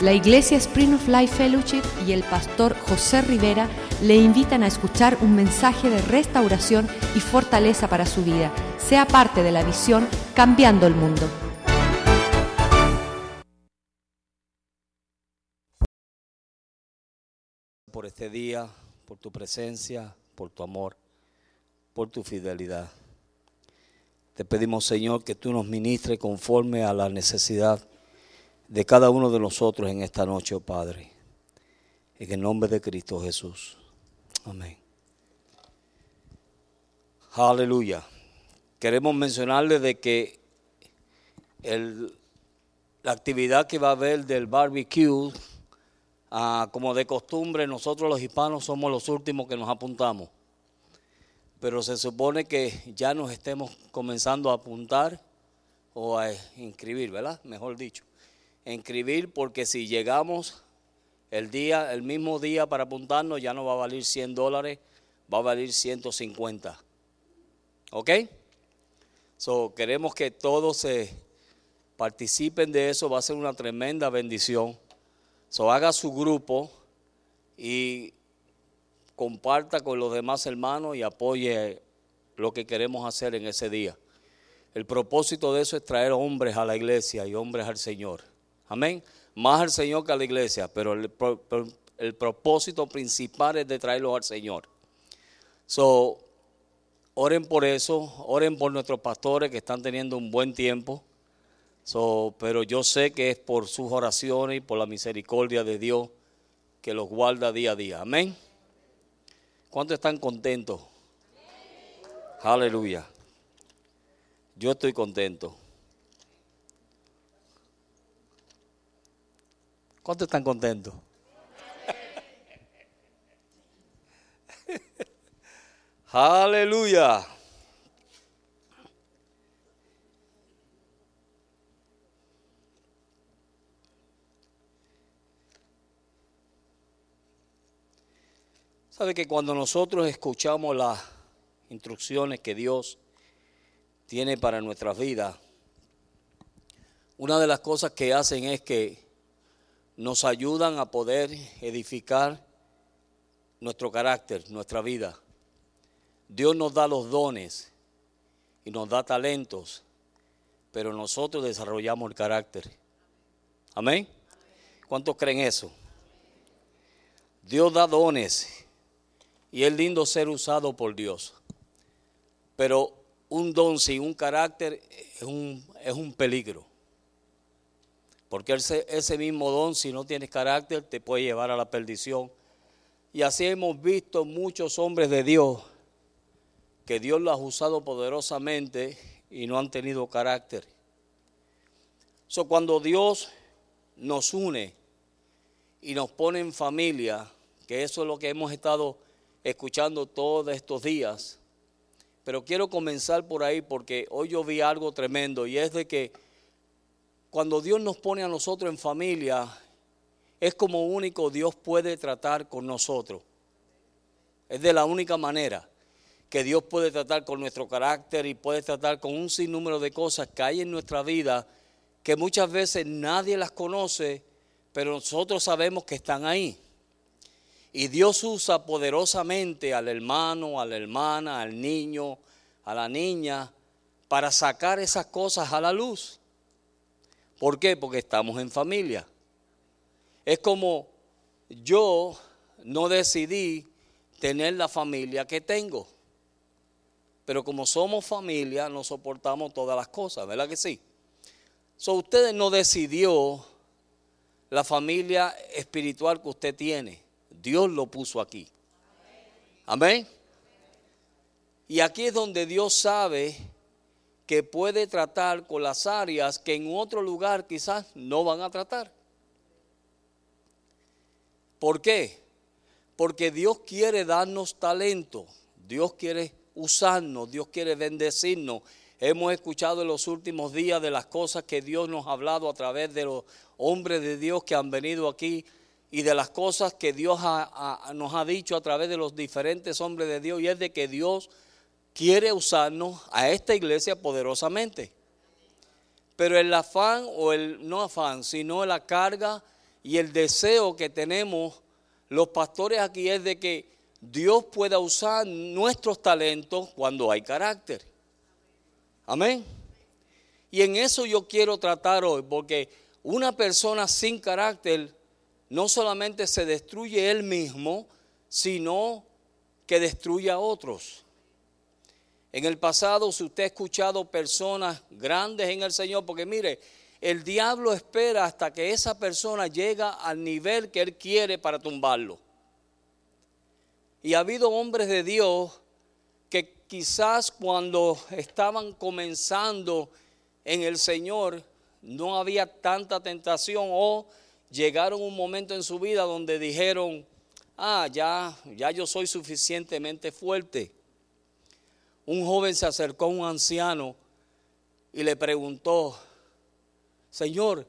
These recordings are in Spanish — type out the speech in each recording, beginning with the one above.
La Iglesia Spring of Life Fellowship y el pastor José Rivera le invitan a escuchar un mensaje de restauración y fortaleza para su vida. Sea parte de la visión Cambiando el Mundo. por este día, por tu presencia, por tu amor, por tu fidelidad. Te pedimos, Señor, que tú nos ministres conforme a la necesidad de cada uno de nosotros en esta noche, oh Padre. En el nombre de Cristo Jesús. Amén. Aleluya. Queremos mencionarle de que la actividad que va a haber del barbecue, ah, como de costumbre, nosotros los hispanos somos los últimos que nos apuntamos. Pero se supone que ya nos estemos comenzando a apuntar o a inscribir, ¿verdad? Mejor dicho, inscribir porque si llegamos el día, el mismo día para apuntarnos, ya no va a valer 100 dólares, va a valer 150. ¿Ok? So, queremos que todos se participen de eso, va a ser una tremenda bendición. So, haga su grupo y comparta con los demás hermanos y apoye lo que queremos hacer en ese día. El propósito de eso es traer hombres a la iglesia y hombres al Señor. Amén. Más al Señor que a la iglesia, pero el, pro- pro- el propósito principal es de traerlos al Señor. So, oren por eso, oren por nuestros pastores que están teniendo un buen tiempo. So, pero yo sé que es por sus oraciones y por la misericordia de Dios que los guarda día a día. Amén. ¿Cuántos están contentos? Aleluya. Yo estoy contento. ¿Cuántos están contentos? Aleluya. Sabe que cuando nosotros escuchamos las instrucciones que Dios tiene para nuestras vidas, una de las cosas que hacen es que nos ayudan a poder edificar nuestro carácter, nuestra vida. Dios nos da los dones y nos da talentos, pero nosotros desarrollamos el carácter. Amén. ¿Cuántos creen eso? Dios da dones y es lindo ser usado por Dios. Pero un don sin un carácter es un, es un peligro. Porque ese, ese mismo don, si no tienes carácter, te puede llevar a la perdición. Y así hemos visto muchos hombres de Dios que Dios los ha usado poderosamente y no han tenido carácter. So, cuando Dios nos une y nos pone en familia, que eso es lo que hemos estado escuchando todos estos días. Pero quiero comenzar por ahí porque hoy yo vi algo tremendo y es de que cuando Dios nos pone a nosotros en familia, es como único Dios puede tratar con nosotros. Es de la única manera que Dios puede tratar con nuestro carácter y puede tratar con un sinnúmero de cosas que hay en nuestra vida que muchas veces nadie las conoce, pero nosotros sabemos que están ahí. Y Dios usa poderosamente al hermano, a la hermana, al niño, a la niña, para sacar esas cosas a la luz. ¿Por qué? Porque estamos en familia. Es como yo no decidí tener la familia que tengo. Pero como somos familia, nos soportamos todas las cosas, ¿verdad que sí? So, usted no decidió la familia espiritual que usted tiene. Dios lo puso aquí. Amén. Y aquí es donde Dios sabe que puede tratar con las áreas que en otro lugar quizás no van a tratar. ¿Por qué? Porque Dios quiere darnos talento, Dios quiere usarnos, Dios quiere bendecirnos. Hemos escuchado en los últimos días de las cosas que Dios nos ha hablado a través de los hombres de Dios que han venido aquí y de las cosas que Dios nos ha dicho a través de los diferentes hombres de Dios y es de que Dios quiere usarnos a esta iglesia poderosamente. Pero el afán o el no afán, sino la carga y el deseo que tenemos los pastores aquí es de que Dios pueda usar nuestros talentos cuando hay carácter. Amén. Y en eso yo quiero tratar hoy, porque una persona sin carácter no solamente se destruye él mismo, sino que destruye a otros. En el pasado, si usted ha escuchado personas grandes en el Señor, porque mire, el diablo espera hasta que esa persona llega al nivel que él quiere para tumbarlo. Y ha habido hombres de Dios que quizás cuando estaban comenzando en el Señor no había tanta tentación o llegaron un momento en su vida donde dijeron, ah, ya, ya yo soy suficientemente fuerte. Un joven se acercó a un anciano y le preguntó, Señor,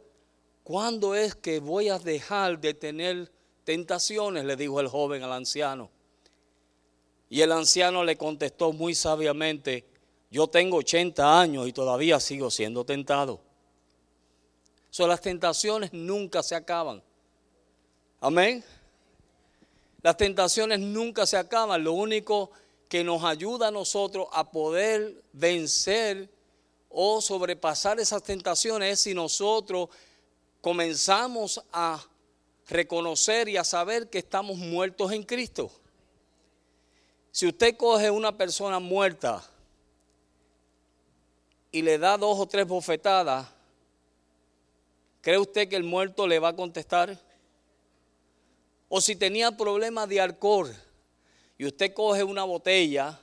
¿cuándo es que voy a dejar de tener tentaciones? Le dijo el joven al anciano. Y el anciano le contestó muy sabiamente, yo tengo 80 años y todavía sigo siendo tentado. So, las tentaciones nunca se acaban. Amén. Las tentaciones nunca se acaban. Lo único que nos ayuda a nosotros a poder vencer o sobrepasar esas tentaciones es si nosotros comenzamos a reconocer y a saber que estamos muertos en Cristo. Si usted coge una persona muerta y le da dos o tres bofetadas, ¿cree usted que el muerto le va a contestar? O si tenía problemas de alcohol y usted coge una botella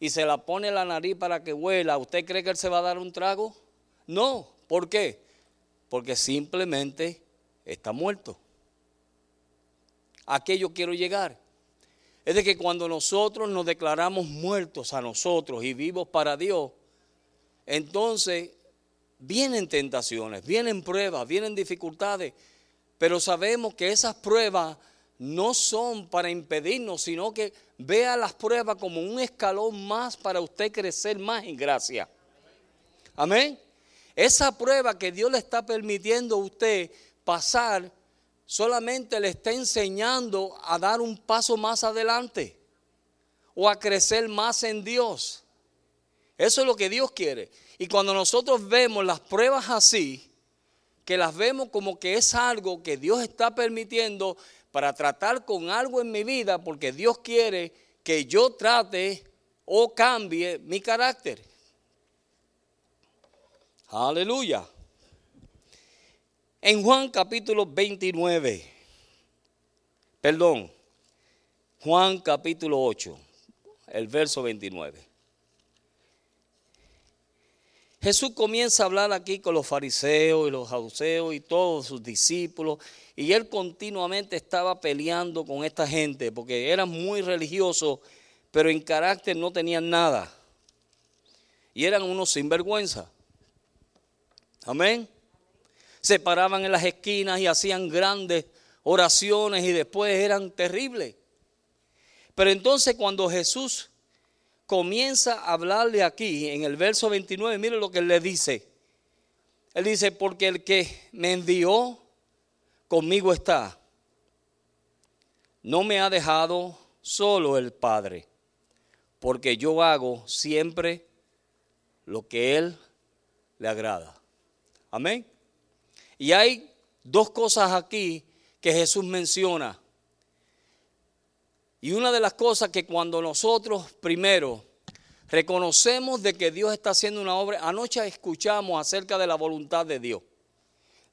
y se la pone en la nariz para que huela, ¿usted cree que él se va a dar un trago? No, ¿por qué? Porque simplemente está muerto. ¿A qué yo quiero llegar? es de que cuando nosotros nos declaramos muertos a nosotros y vivos para Dios, entonces vienen tentaciones, vienen pruebas, vienen dificultades, pero sabemos que esas pruebas no son para impedirnos, sino que vea las pruebas como un escalón más para usted crecer más en gracia. Amén. Esa prueba que Dios le está permitiendo a usted pasar solamente le está enseñando a dar un paso más adelante o a crecer más en Dios. Eso es lo que Dios quiere. Y cuando nosotros vemos las pruebas así, que las vemos como que es algo que Dios está permitiendo para tratar con algo en mi vida, porque Dios quiere que yo trate o cambie mi carácter. Aleluya. En Juan capítulo 29, perdón, Juan capítulo 8, el verso 29. Jesús comienza a hablar aquí con los fariseos y los saduceos y todos sus discípulos. Y él continuamente estaba peleando con esta gente porque eran muy religiosos, pero en carácter no tenían nada. Y eran unos sinvergüenza. Amén se paraban en las esquinas y hacían grandes oraciones y después eran terribles. Pero entonces cuando Jesús comienza a hablarle aquí en el verso 29, mire lo que él le dice. Él dice, porque el que me envió conmigo está. No me ha dejado solo el Padre, porque yo hago siempre lo que Él le agrada. Amén. Y hay dos cosas aquí que Jesús menciona. Y una de las cosas que cuando nosotros primero reconocemos de que Dios está haciendo una obra, anoche escuchamos acerca de la voluntad de Dios,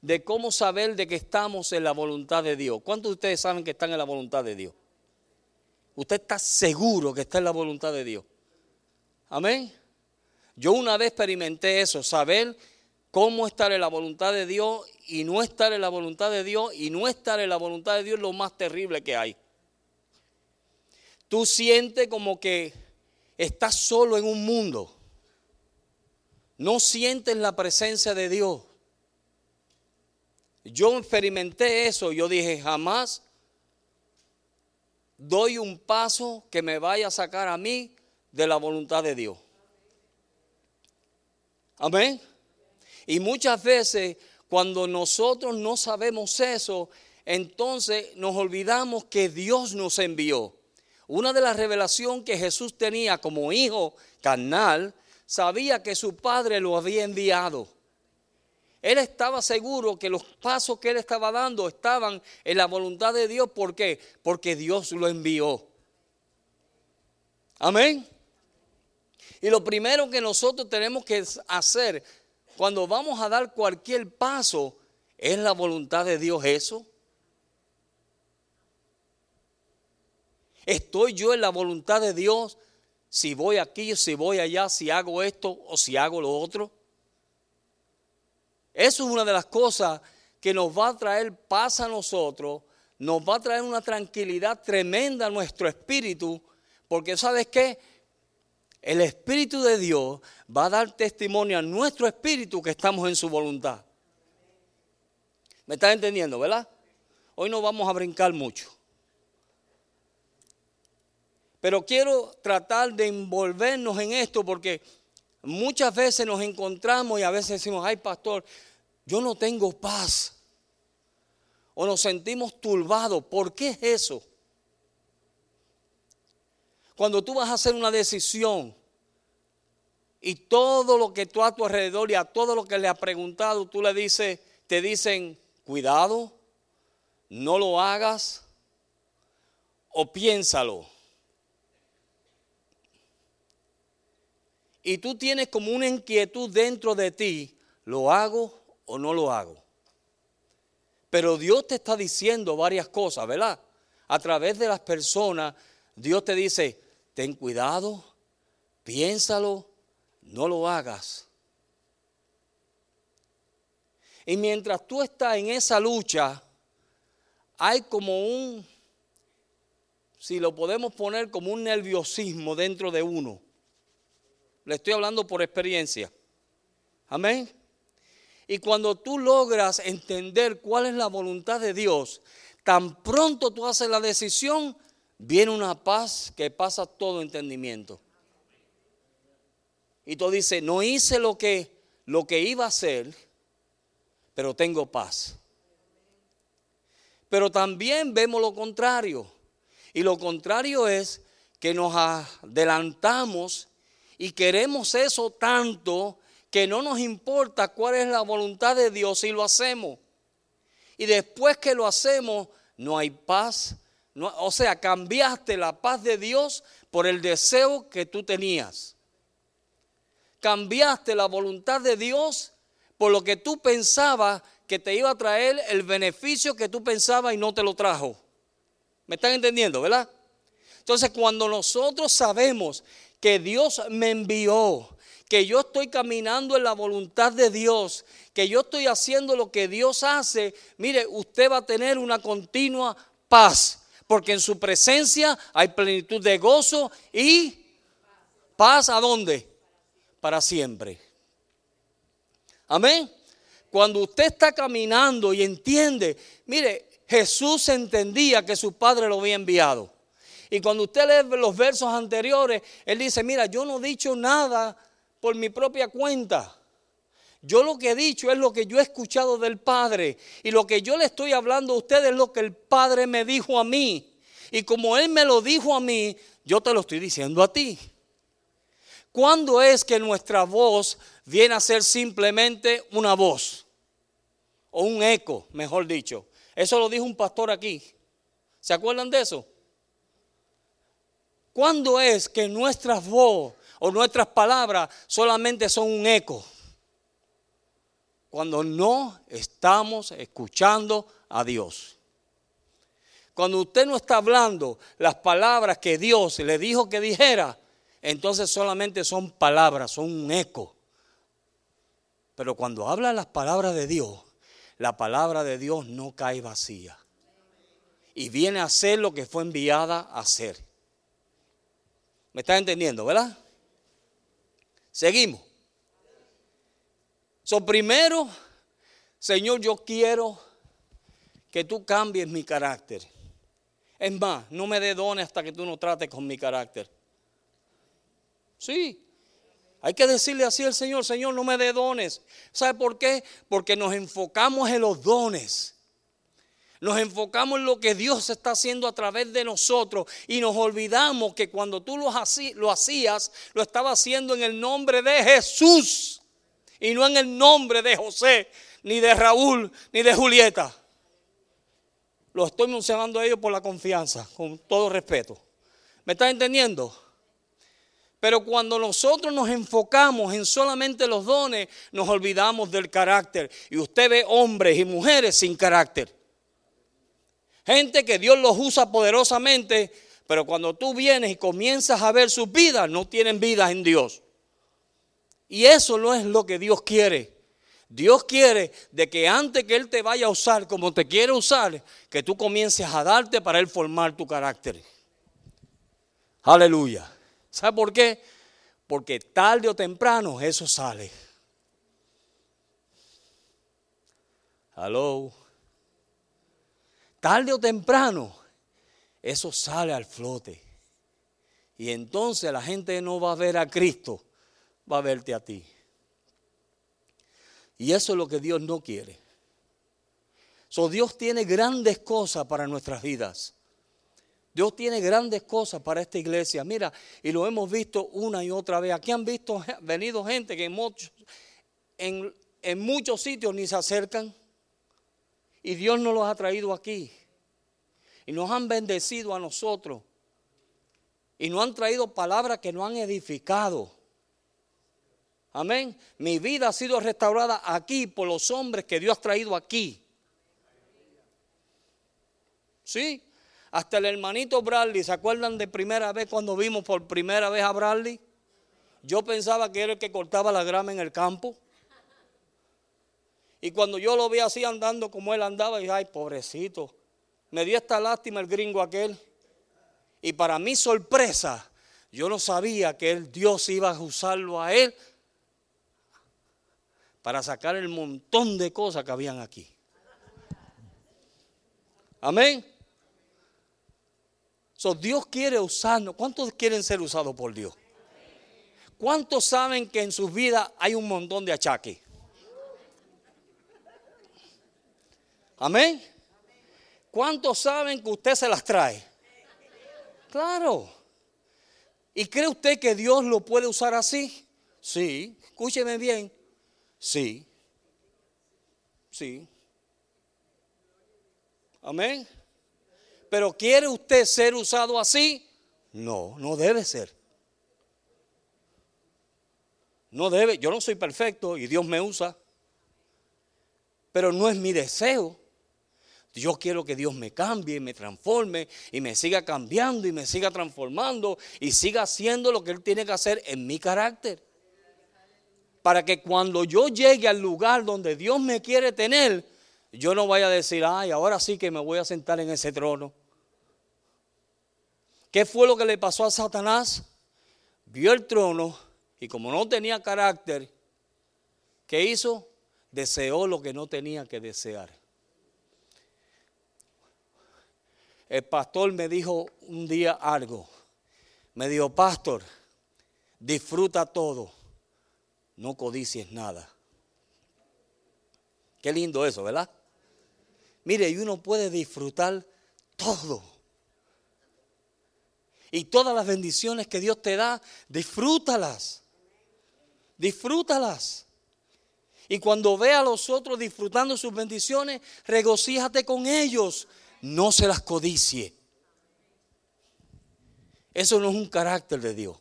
de cómo saber de que estamos en la voluntad de Dios. ¿Cuántos de ustedes saben que están en la voluntad de Dios? Usted está seguro que está en la voluntad de Dios. Amén. Yo una vez experimenté eso, saber cómo estar en la voluntad de Dios y no estar en la voluntad de Dios y no estar en la voluntad de Dios es lo más terrible que hay. Tú sientes como que estás solo en un mundo. No sientes la presencia de Dios. Yo experimenté eso. Yo dije, jamás doy un paso que me vaya a sacar a mí de la voluntad de Dios. Amén. Y muchas veces cuando nosotros no sabemos eso, entonces nos olvidamos que Dios nos envió. Una de las revelaciones que Jesús tenía como hijo carnal, sabía que su padre lo había enviado. Él estaba seguro que los pasos que él estaba dando estaban en la voluntad de Dios. ¿Por qué? Porque Dios lo envió. Amén. Y lo primero que nosotros tenemos que hacer cuando vamos a dar cualquier paso es la voluntad de Dios eso. ¿Estoy yo en la voluntad de Dios si voy aquí, si voy allá, si hago esto o si hago lo otro? Eso es una de las cosas que nos va a traer paz a nosotros, nos va a traer una tranquilidad tremenda a nuestro espíritu, porque ¿sabes qué? El Espíritu de Dios va a dar testimonio a nuestro espíritu que estamos en su voluntad. ¿Me estás entendiendo, verdad? Hoy no vamos a brincar mucho. Pero quiero tratar de envolvernos en esto porque muchas veces nos encontramos y a veces decimos, ay pastor, yo no tengo paz. O nos sentimos turbados. ¿Por qué es eso? Cuando tú vas a hacer una decisión y todo lo que tú a tu alrededor y a todo lo que le has preguntado, tú le dices, te dicen, cuidado, no lo hagas o piénsalo. Y tú tienes como una inquietud dentro de ti, ¿lo hago o no lo hago? Pero Dios te está diciendo varias cosas, ¿verdad? A través de las personas, Dios te dice, ten cuidado, piénsalo, no lo hagas. Y mientras tú estás en esa lucha, hay como un, si lo podemos poner como un nerviosismo dentro de uno le estoy hablando por experiencia. Amén. Y cuando tú logras entender cuál es la voluntad de Dios, tan pronto tú haces la decisión, viene una paz que pasa todo entendimiento. Y tú dices, no hice lo que, lo que iba a hacer, pero tengo paz. Pero también vemos lo contrario. Y lo contrario es que nos adelantamos y queremos eso tanto que no nos importa cuál es la voluntad de Dios y lo hacemos. Y después que lo hacemos, no hay paz. o sea, cambiaste la paz de Dios por el deseo que tú tenías. Cambiaste la voluntad de Dios por lo que tú pensabas que te iba a traer el beneficio que tú pensabas y no te lo trajo. ¿Me están entendiendo, verdad? Entonces, cuando nosotros sabemos que Dios me envió, que yo estoy caminando en la voluntad de Dios, que yo estoy haciendo lo que Dios hace, mire, usted va a tener una continua paz, porque en su presencia hay plenitud de gozo y paz a dónde? Para siempre. Amén. Cuando usted está caminando y entiende, mire, Jesús entendía que su Padre lo había enviado. Y cuando usted lee los versos anteriores, él dice, mira, yo no he dicho nada por mi propia cuenta. Yo lo que he dicho es lo que yo he escuchado del Padre. Y lo que yo le estoy hablando a usted es lo que el Padre me dijo a mí. Y como Él me lo dijo a mí, yo te lo estoy diciendo a ti. ¿Cuándo es que nuestra voz viene a ser simplemente una voz? O un eco, mejor dicho. Eso lo dijo un pastor aquí. ¿Se acuerdan de eso? ¿Cuándo es que nuestras voz o nuestras palabras solamente son un eco? Cuando no estamos escuchando a Dios. Cuando usted no está hablando las palabras que Dios le dijo que dijera, entonces solamente son palabras, son un eco. Pero cuando habla las palabras de Dios, la palabra de Dios no cae vacía. Y viene a hacer lo que fue enviada a hacer. ¿Me estás entendiendo, verdad? Seguimos. So, primero, Señor, yo quiero que tú cambies mi carácter. Es más, no me dé dones hasta que tú no trates con mi carácter. Sí, hay que decirle así al Señor, Señor, no me dé dones. ¿Sabe por qué? Porque nos enfocamos en los dones. Nos enfocamos en lo que Dios está haciendo a través de nosotros y nos olvidamos que cuando tú lo, hacías, lo estaba haciendo en el nombre de Jesús y no en el nombre de José, ni de Raúl, ni de Julieta. Lo estoy mencionando a ellos por la confianza, con todo respeto. ¿Me estás entendiendo? Pero cuando nosotros nos enfocamos en solamente los dones, nos olvidamos del carácter. Y usted ve hombres y mujeres sin carácter. Gente que Dios los usa poderosamente, pero cuando tú vienes y comienzas a ver sus vidas, no tienen vida en Dios. Y eso no es lo que Dios quiere. Dios quiere de que antes que Él te vaya a usar como te quiere usar, que tú comiences a darte para Él formar tu carácter. Aleluya. ¿Sabe por qué? Porque tarde o temprano eso sale. Hello tarde o temprano, eso sale al flote. Y entonces la gente no va a ver a Cristo, va a verte a ti. Y eso es lo que Dios no quiere. So, Dios tiene grandes cosas para nuestras vidas. Dios tiene grandes cosas para esta iglesia. Mira, y lo hemos visto una y otra vez. Aquí han visto, venido gente que en muchos, en, en muchos sitios ni se acercan. Y Dios nos los ha traído aquí. Y nos han bendecido a nosotros. Y nos han traído palabras que nos han edificado. Amén. Mi vida ha sido restaurada aquí por los hombres que Dios ha traído aquí. Sí. Hasta el hermanito Bradley, ¿se acuerdan de primera vez cuando vimos por primera vez a Bradley? Yo pensaba que era el que cortaba la grama en el campo. Y cuando yo lo vi así andando como él andaba, dije, ay, pobrecito. Me dio esta lástima el gringo aquel. Y para mi sorpresa, yo no sabía que el Dios iba a usarlo a él para sacar el montón de cosas que habían aquí. Amén. So, Dios quiere usarnos. ¿Cuántos quieren ser usados por Dios? ¿Cuántos saben que en sus vidas hay un montón de achaques? Amén. ¿Cuántos saben que usted se las trae? Claro. ¿Y cree usted que Dios lo puede usar así? Sí. Escúcheme bien. Sí. Sí. Amén. Pero ¿quiere usted ser usado así? No, no debe ser. No debe. Yo no soy perfecto y Dios me usa. Pero no es mi deseo. Yo quiero que Dios me cambie, me transforme y me siga cambiando y me siga transformando y siga haciendo lo que Él tiene que hacer en mi carácter. Para que cuando yo llegue al lugar donde Dios me quiere tener, yo no vaya a decir, ay, ahora sí que me voy a sentar en ese trono. ¿Qué fue lo que le pasó a Satanás? Vio el trono y como no tenía carácter, ¿qué hizo? Deseó lo que no tenía que desear. El pastor me dijo un día algo. Me dijo, pastor, disfruta todo, no codicies nada. Qué lindo eso, ¿verdad? Mire, y uno puede disfrutar todo. Y todas las bendiciones que Dios te da, disfrútalas. Disfrútalas. Y cuando ve a los otros disfrutando sus bendiciones, regocíjate con ellos no se las codicie. Eso no es un carácter de Dios.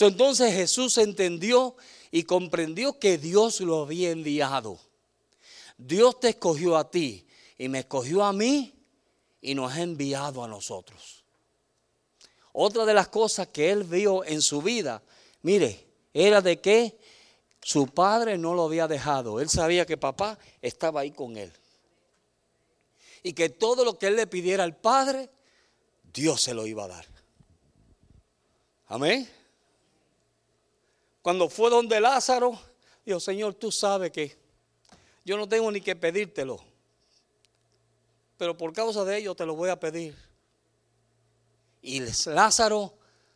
entonces Jesús entendió y comprendió que Dios lo había enviado. Dios te escogió a ti y me escogió a mí y nos ha enviado a nosotros. Otra de las cosas que él vio en su vida, mire, era de que su padre no lo había dejado. Él sabía que papá estaba ahí con él y que todo lo que él le pidiera al Padre, Dios se lo iba a dar. Amén. Cuando fue donde Lázaro, dijo, Señor, tú sabes que yo no tengo ni que pedírtelo, pero por causa de ello te lo voy a pedir. Y Lázaro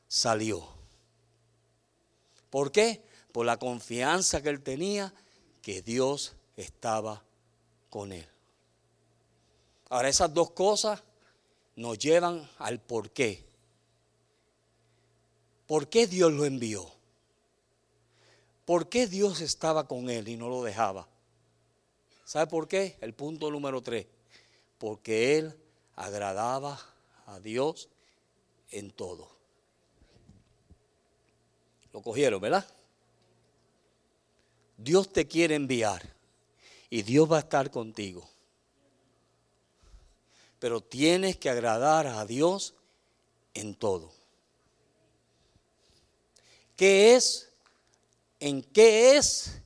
salió. ¿Por qué? Por la confianza que él tenía que Dios estaba con él. Ahora esas dos cosas nos llevan al por qué. ¿Por qué Dios lo envió? ¿Por qué Dios estaba con él y no lo dejaba? ¿Sabe por qué? El punto número tres. Porque él agradaba a Dios en todo. Lo cogieron, ¿verdad? Dios te quiere enviar y Dios va a estar contigo. Pero tienes que agradar a Dios en todo. ¿Qué es? ¿En qué es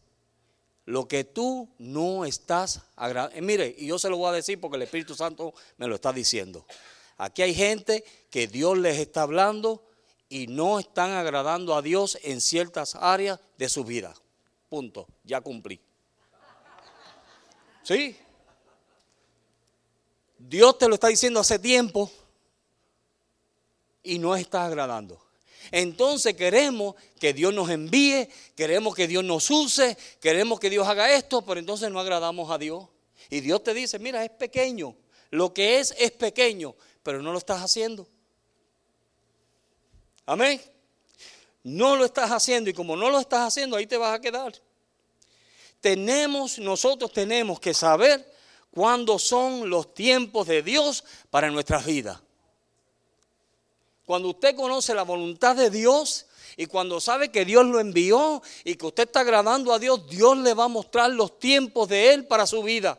lo que tú no estás agradando? Eh, mire, y yo se lo voy a decir porque el Espíritu Santo me lo está diciendo. Aquí hay gente que Dios les está hablando y no están agradando a Dios en ciertas áreas de su vida. Punto, ya cumplí. ¿Sí? Dios te lo está diciendo hace tiempo y no está agradando. Entonces queremos que Dios nos envíe, queremos que Dios nos use, queremos que Dios haga esto, pero entonces no agradamos a Dios. Y Dios te dice, mira, es pequeño. Lo que es es pequeño, pero no lo estás haciendo. Amén. No lo estás haciendo y como no lo estás haciendo, ahí te vas a quedar. Tenemos, nosotros tenemos que saber cuándo son los tiempos de Dios para nuestras vidas. Cuando usted conoce la voluntad de Dios y cuando sabe que Dios lo envió y que usted está agradando a Dios, Dios le va a mostrar los tiempos de Él para su vida.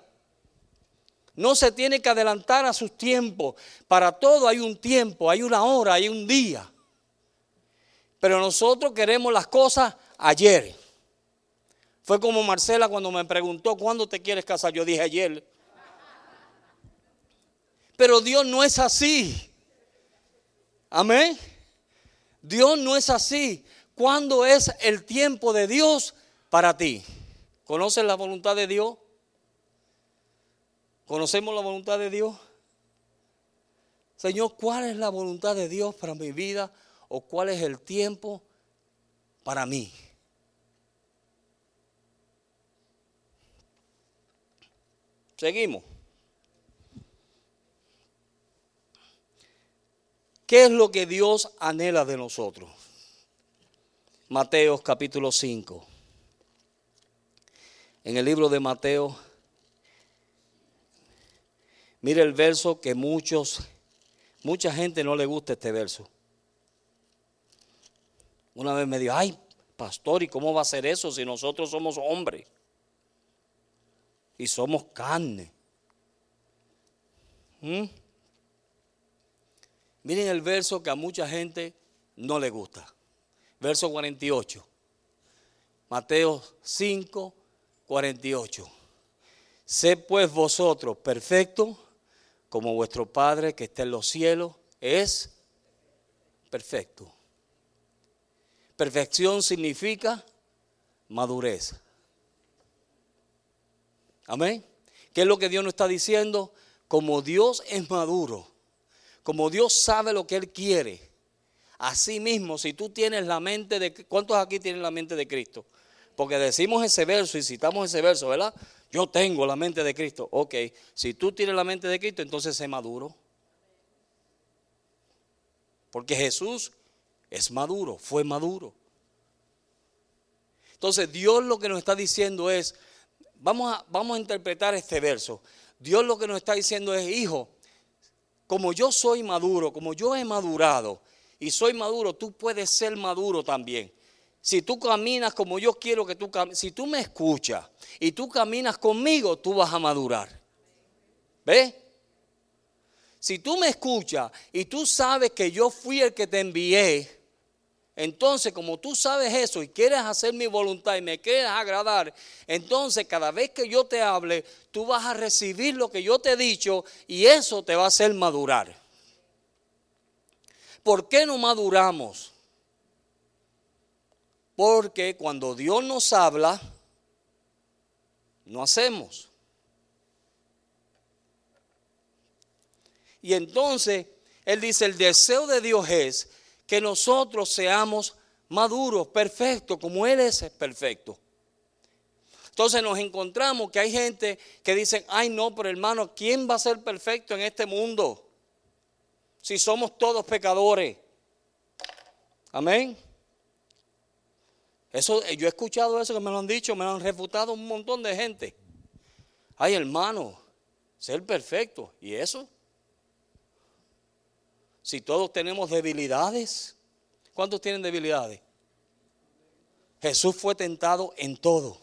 No se tiene que adelantar a sus tiempos. Para todo hay un tiempo, hay una hora, hay un día. Pero nosotros queremos las cosas ayer. Fue como Marcela cuando me preguntó, ¿cuándo te quieres casar? Yo dije ayer. Pero Dios no es así. Amén. Dios no es así. ¿Cuándo es el tiempo de Dios para ti? ¿Conoces la voluntad de Dios? ¿Conocemos la voluntad de Dios? Señor, ¿cuál es la voluntad de Dios para mi vida? ¿O cuál es el tiempo para mí? Seguimos. ¿Qué es lo que Dios anhela de nosotros? Mateo capítulo 5. En el libro de Mateo, mire el verso que muchos, mucha gente no le gusta este verso. Una vez me dijo, ay, pastor, ¿y cómo va a ser eso si nosotros somos hombres? Y somos carne. ¿Mm? Miren el verso que a mucha gente no le gusta. Verso 48. Mateo 5, 48. Sé pues vosotros perfectos como vuestro Padre que está en los cielos es perfecto. Perfección significa madurez. Amén. ¿Qué es lo que Dios nos está diciendo? Como Dios es maduro, como Dios sabe lo que Él quiere, así mismo, si tú tienes la mente de... ¿Cuántos aquí tienen la mente de Cristo? Porque decimos ese verso y citamos ese verso, ¿verdad? Yo tengo la mente de Cristo. Ok, si tú tienes la mente de Cristo, entonces sé maduro. Porque Jesús es maduro, fue maduro. Entonces Dios lo que nos está diciendo es, vamos a, vamos a interpretar este verso. Dios lo que nos está diciendo es, hijo, como yo soy maduro, como yo he madurado y soy maduro, tú puedes ser maduro también. Si tú caminas como yo quiero que tú camines, si tú me escuchas y tú caminas conmigo, tú vas a madurar. ¿Ves? Si tú me escuchas y tú sabes que yo fui el que te envié, entonces, como tú sabes eso y quieres hacer mi voluntad y me quieres agradar, entonces cada vez que yo te hable, tú vas a recibir lo que yo te he dicho y eso te va a hacer madurar. ¿Por qué no maduramos? Porque cuando Dios nos habla, no hacemos. Y entonces, Él dice, el deseo de Dios es que nosotros seamos maduros, perfectos, como Él es perfecto. Entonces nos encontramos que hay gente que dice, ay no, pero hermano, ¿quién va a ser perfecto en este mundo? Si somos todos pecadores. Amén. Eso, yo he escuchado eso que me lo han dicho, me lo han refutado un montón de gente. Ay, hermano, ser perfecto. ¿Y eso? Si todos tenemos debilidades, ¿cuántos tienen debilidades? Jesús fue tentado en todo,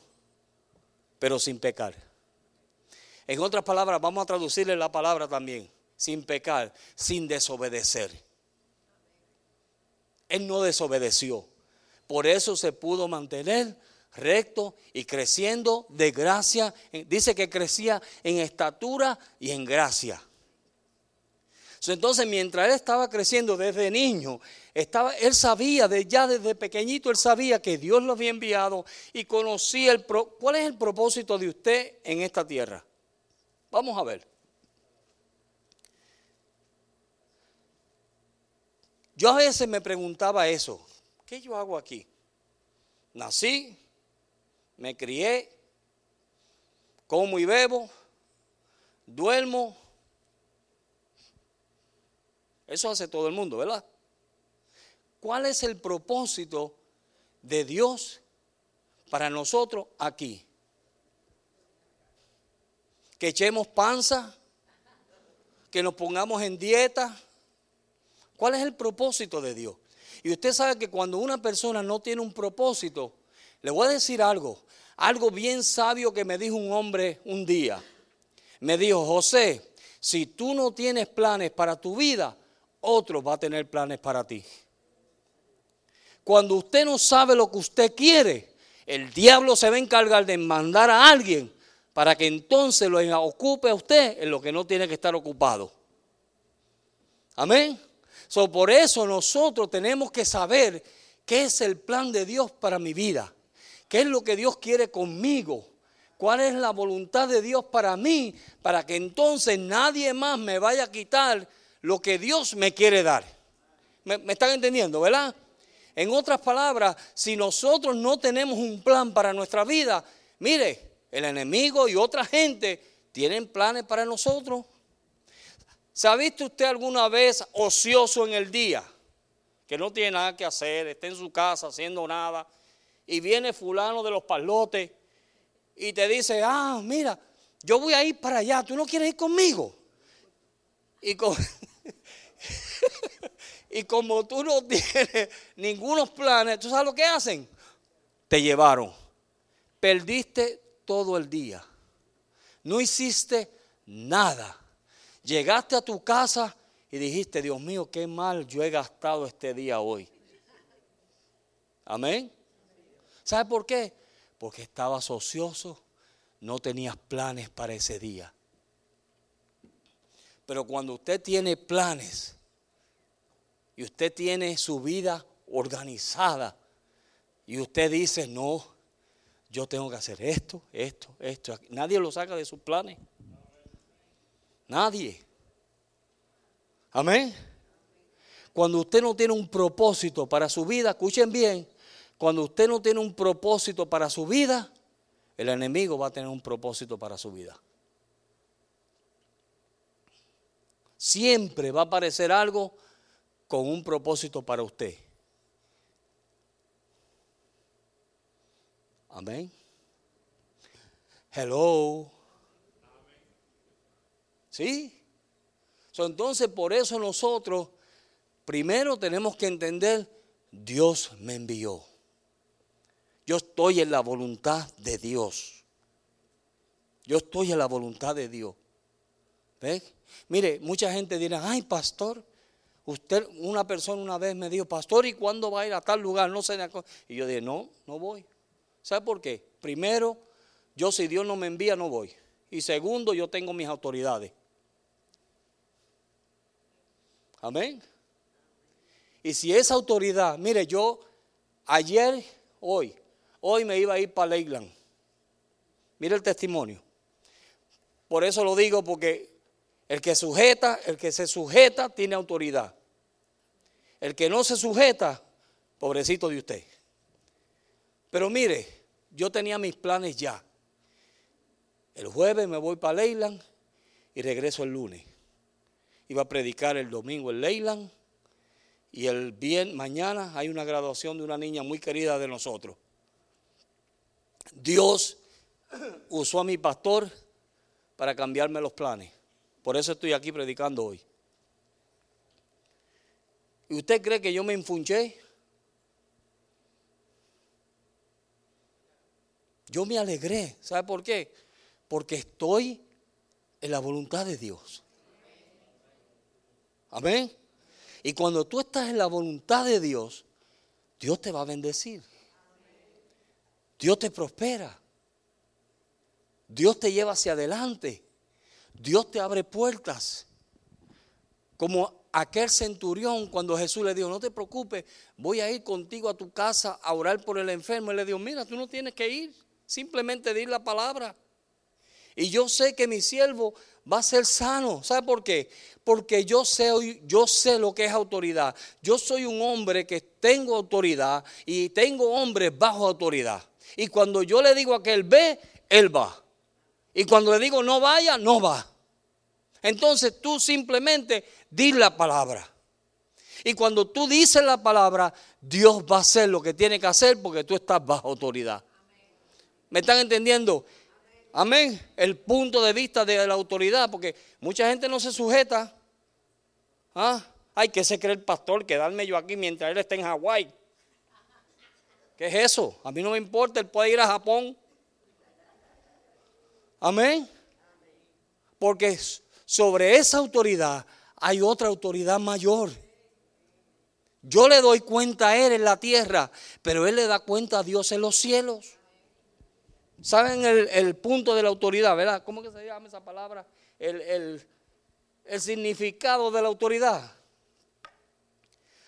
pero sin pecar. En otras palabras, vamos a traducirle la palabra también, sin pecar, sin desobedecer. Él no desobedeció. Por eso se pudo mantener recto y creciendo de gracia. Dice que crecía en estatura y en gracia. Entonces, mientras él estaba creciendo desde niño, estaba, él sabía, de, ya desde pequeñito, él sabía que Dios lo había enviado y conocía el cuál es el propósito de usted en esta tierra. Vamos a ver. Yo a veces me preguntaba eso, ¿qué yo hago aquí? Nací, me crié, como y bebo, duermo. Eso hace todo el mundo, ¿verdad? ¿Cuál es el propósito de Dios para nosotros aquí? Que echemos panza, que nos pongamos en dieta. ¿Cuál es el propósito de Dios? Y usted sabe que cuando una persona no tiene un propósito, le voy a decir algo, algo bien sabio que me dijo un hombre un día. Me dijo, José, si tú no tienes planes para tu vida, otro va a tener planes para ti. Cuando usted no sabe lo que usted quiere, el diablo se va a encargar de mandar a alguien para que entonces lo ocupe a usted en lo que no tiene que estar ocupado. Amén. So, por eso nosotros tenemos que saber qué es el plan de Dios para mi vida. ¿Qué es lo que Dios quiere conmigo? ¿Cuál es la voluntad de Dios para mí? Para que entonces nadie más me vaya a quitar lo que Dios me quiere dar. ¿Me, están entendiendo, verdad? En otras palabras, si nosotros no tenemos un plan para nuestra vida, mire, el enemigo y otra gente tienen planes para nosotros. ¿Se ha visto usted alguna vez ocioso en el día? Que no tiene nada que hacer, está en su casa haciendo nada. Y viene fulano de los palotes y te dice, ah, mira, yo voy a ir para allá, ¿tú no quieres ir conmigo? Y, y como tú no tienes ningunos planes, ¿tú sabes lo que hacen? Te llevaron. Perdiste todo el día. No hiciste nada. Llegaste a tu casa y dijiste, Dios mío, qué mal yo he gastado este día hoy. Amén. ¿Sabe por qué? Porque estabas ocioso, no tenías planes para ese día. Pero cuando usted tiene planes y usted tiene su vida organizada y usted dice, no, yo tengo que hacer esto, esto, esto, nadie lo saca de sus planes. Nadie. Amén. Cuando usted no tiene un propósito para su vida, escuchen bien, cuando usted no tiene un propósito para su vida, el enemigo va a tener un propósito para su vida. Siempre va a aparecer algo con un propósito para usted. Amén. Hello. ¿Sí? entonces por eso nosotros primero tenemos que entender, Dios me envió. Yo estoy en la voluntad de Dios. Yo estoy en la voluntad de Dios. ¿Ves? Mire, mucha gente dirá, ay pastor, usted, una persona una vez me dijo, pastor, ¿y cuándo va a ir a tal lugar? No sé. Y yo dije, no, no voy. ¿Sabe por qué? Primero, yo si Dios no me envía, no voy. Y segundo, yo tengo mis autoridades. Amén. Y si esa autoridad, mire, yo ayer, hoy, hoy me iba a ir para Leyland. Mire el testimonio. Por eso lo digo, porque el que sujeta, el que se sujeta, tiene autoridad. El que no se sujeta, pobrecito de usted. Pero mire, yo tenía mis planes ya. El jueves me voy para Leyland y regreso el lunes. Iba a predicar el domingo en Leyland y el bien mañana hay una graduación de una niña muy querida de nosotros. Dios usó a mi pastor para cambiarme los planes. Por eso estoy aquí predicando hoy. ¿Y usted cree que yo me infunché? Yo me alegré. ¿Sabe por qué? Porque estoy en la voluntad de Dios. Amén. Y cuando tú estás en la voluntad de Dios, Dios te va a bendecir. Dios te prospera. Dios te lleva hacia adelante. Dios te abre puertas. Como aquel centurión cuando Jesús le dijo, no te preocupes, voy a ir contigo a tu casa a orar por el enfermo. Él le dijo, mira, tú no tienes que ir, simplemente di la palabra. Y yo sé que mi siervo va a ser sano. ¿Sabe por qué? Porque yo sé, yo sé lo que es autoridad. Yo soy un hombre que tengo autoridad y tengo hombres bajo autoridad. Y cuando yo le digo a que él ve, él va. Y cuando le digo no vaya, no va. Entonces tú simplemente di la palabra. Y cuando tú dices la palabra, Dios va a hacer lo que tiene que hacer porque tú estás bajo autoridad. ¿Me están entendiendo? Amén. El punto de vista de la autoridad, porque mucha gente no se sujeta. ¿Ah? Ay, que se cree el pastor quedarme yo aquí mientras él está en Hawái. ¿Qué es eso? A mí no me importa, él puede ir a Japón. Amén. Porque sobre esa autoridad hay otra autoridad mayor. Yo le doy cuenta a Él en la tierra, pero Él le da cuenta a Dios en los cielos. ¿Saben el, punto de la autoridad, verdad? ¿Cómo que se llama esa palabra? El, el significado de la autoridad.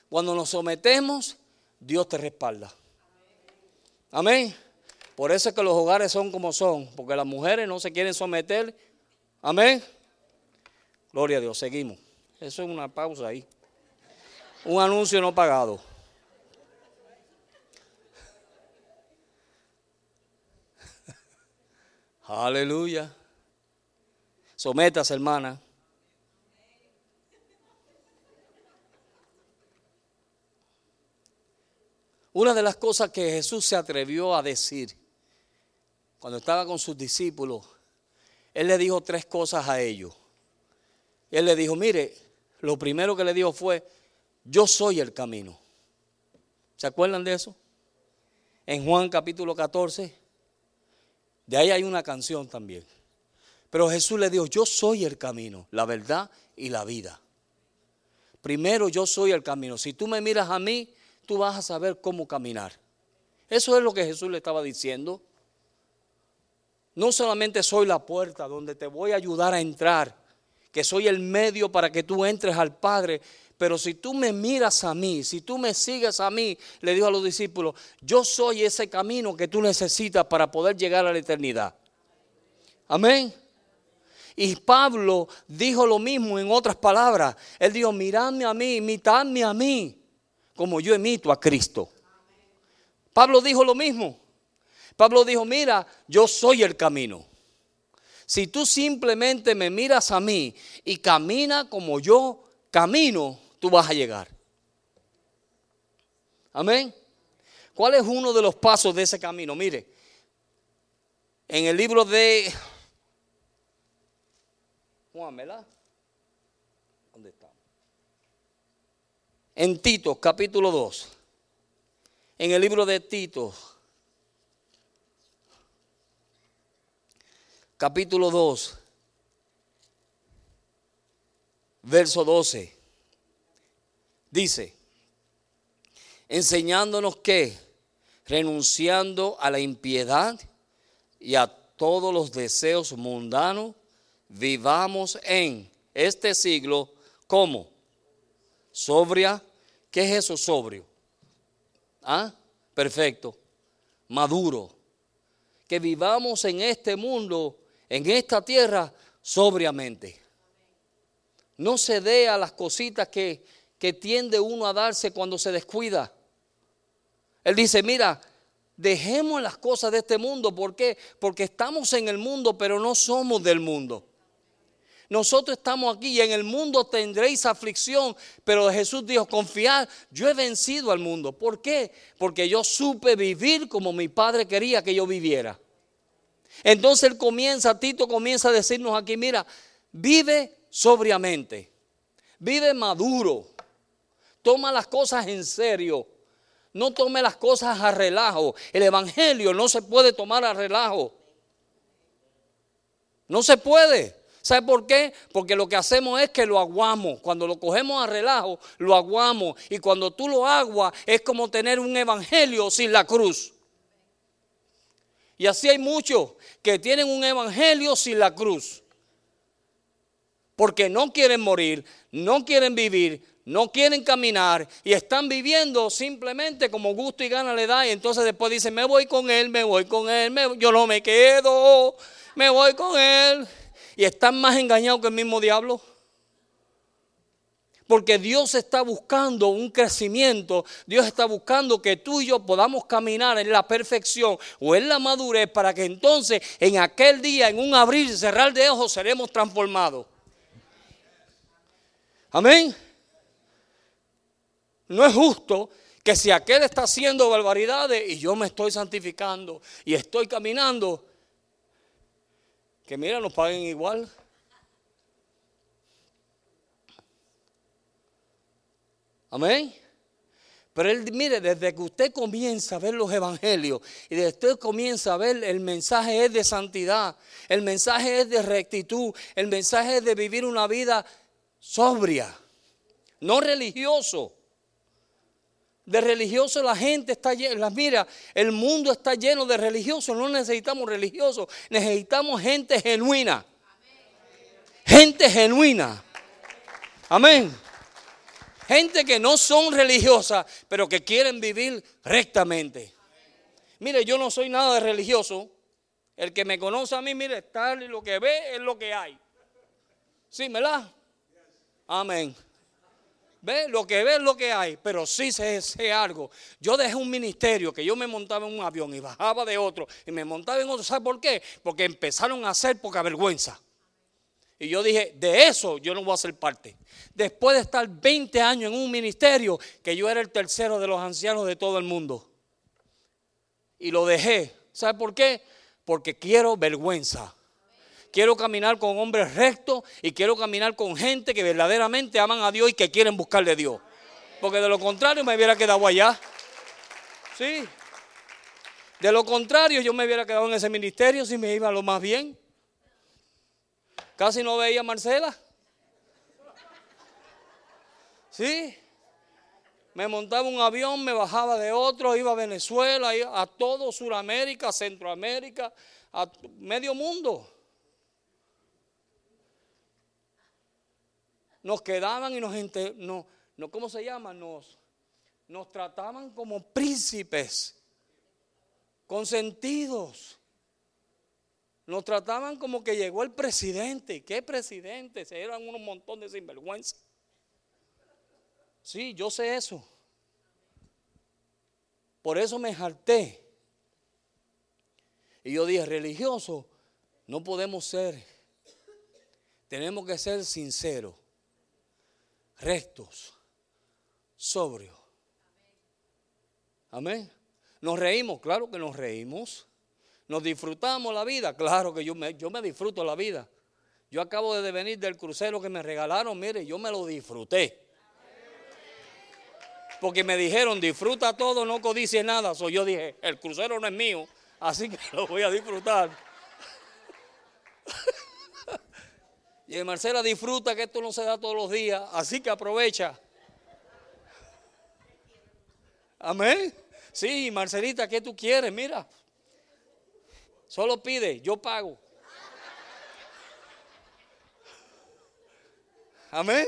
Cuando nos sometemos, Dios te respalda. Amén. Por eso es que los hogares son como son, porque las mujeres no se quieren someter. Amén. Gloria a Dios, seguimos. Eso es una pausa ahí. Un anuncio no pagado. Aleluya. Sometas, hermana. Una de las cosas que Jesús se atrevió a decir cuando estaba con sus discípulos, Él le dijo tres cosas a ellos. Él le dijo, mire, lo primero que le dijo fue, yo soy el camino. ¿Se acuerdan de eso? En Juan capítulo 14, de ahí hay una canción también. Pero Jesús le dijo, yo soy el camino, la verdad y la vida. Primero yo soy el camino. Si tú me miras a mí, tú vas a saber cómo caminar. Eso es lo que Jesús le estaba diciendo. No solamente soy la puerta donde te voy a ayudar a entrar, que soy el medio para que tú entres al Padre, pero si tú me miras a mí, si tú me sigues a mí, le dijo a los discípulos, yo soy ese camino que tú necesitas para poder llegar a la eternidad. Amén. Y Pablo dijo lo mismo en otras palabras. Él dijo, miradme a mí, imitadme a mí, como yo imito a Cristo. Pablo dijo lo mismo. Pablo dijo, mira, yo soy el camino. Si tú simplemente me miras a mí y camina como yo camino, tú vas a llegar. Amén. ¿Cuál es uno de los pasos de ese camino? Mire, en el libro de Juan, ¿verdad? ¿Dónde está? En Tito, capítulo 2. En el libro de Tito, capítulo 2, verso 12. Dice, enseñándonos que, renunciando a la impiedad y a todos los deseos mundanos, vivamos en este siglo como sobria. ¿Qué es eso sobrio? ¿Ah? Perfecto. Maduro. Que vivamos en este mundo, en esta tierra, sobriamente. No se dé a las cositas que que tiende uno a darse cuando se descuida. Él dice, mira, Dejemos las cosas de este mundo. ¿Por qué? Porque estamos en el mundo, pero no somos del mundo. Nosotros estamos aquí y en el mundo tendréis aflicción, pero Jesús dijo, confiad, yo he vencido al mundo. ¿Por qué? Porque yo supe vivir como mi padre quería que yo viviera. Entonces él comienza, Tito comienza a decirnos aquí, mira, vive sobriamente, vive maduro, toma las cosas en serio. No tome las cosas a relajo. El Evangelio no se puede tomar a relajo. No se puede. ¿Sabe por qué? Porque lo que hacemos es que lo aguamos. Cuando lo cogemos a relajo, lo aguamos. Y cuando tú lo aguas, es como tener un evangelio sin la cruz. Y así hay muchos que tienen un evangelio sin la cruz. Porque no quieren morir, no quieren vivir, no quieren caminar y están viviendo simplemente como gusto y gana le da. Y entonces después dicen, me voy con él, me voy con él, yo no me quedo, me voy con él. Y están más engañados que el mismo diablo. Porque Dios está buscando un crecimiento. Dios está buscando que tú y yo podamos caminar en la perfección o en la madurez para que entonces en aquel día, en un abrir y cerrar de ojos, seremos transformados. Amén. No es justo que si aquel está haciendo barbaridades y yo me estoy santificando y estoy caminando, que mira, nos paguen igual. Amén. Pero él, mire, desde que usted comienza a ver los evangelios y desde que usted comienza a ver, el mensaje es de santidad, el mensaje es de rectitud, el mensaje es de vivir una vida sobria, no religioso. De religiosos la gente está llena, mira, el mundo está lleno de religiosos, no necesitamos religiosos, necesitamos gente genuina. Gente genuina. Amén. Gente que no son religiosas, pero que quieren vivir rectamente. Mire, yo no soy nada de religioso. El que me conoce a mí, mire, tal y lo que ve es lo que hay. Sí, ¿verdad? Amén. Ve, lo que ve es lo que hay, pero sí sé, sé, algo. Yo dejé un ministerio que yo me montaba en un avión y bajaba de otro y me montaba en otro. ¿Sabe por qué? Porque empezaron a hacer poca vergüenza. Y yo dije, de eso yo no voy a ser parte. Después de estar 20 años en un ministerio, que yo era el tercero de los ancianos de todo el mundo. Y lo dejé. ¿Sabe por qué? Porque quiero vergüenza quiero caminar con hombres rectos y quiero caminar con gente que verdaderamente aman a Dios y que quieren buscarle a Dios. Porque de lo contrario me hubiera quedado allá. Sí. De lo contrario yo me hubiera quedado en ese ministerio si me iba lo más bien. Casi no veía a Marcela. Sí. Me montaba un avión, me bajaba de otro, iba a Venezuela, a todo Sudamérica, Centroamérica, a medio mundo. nos quedaban y nos, no, no, ¿cómo se llama? Nos, nos trataban como príncipes, consentidos. Nos trataban como que llegó el presidente. ¿Qué presidente? Se eran un montón de sinvergüenza. Sí, yo sé eso. Por eso me harté. Y yo dije, religioso, no podemos ser. Tenemos que ser sinceros rectos, sobrios. Amén. Nos reímos, claro que nos reímos. Nos disfrutamos la vida, claro que yo me, yo me disfruto la vida. Yo acabo de venir del crucero que me regalaron, mire, yo me lo disfruté. Porque me dijeron, disfruta todo, no codices nada. So, yo dije, el crucero no es mío, así que lo voy a disfrutar. Y Marcela disfruta que esto no se da todos los días, así que aprovecha. Amén. Sí, Marcelita, ¿qué tú quieres? Mira. Solo pide, yo pago. Amén.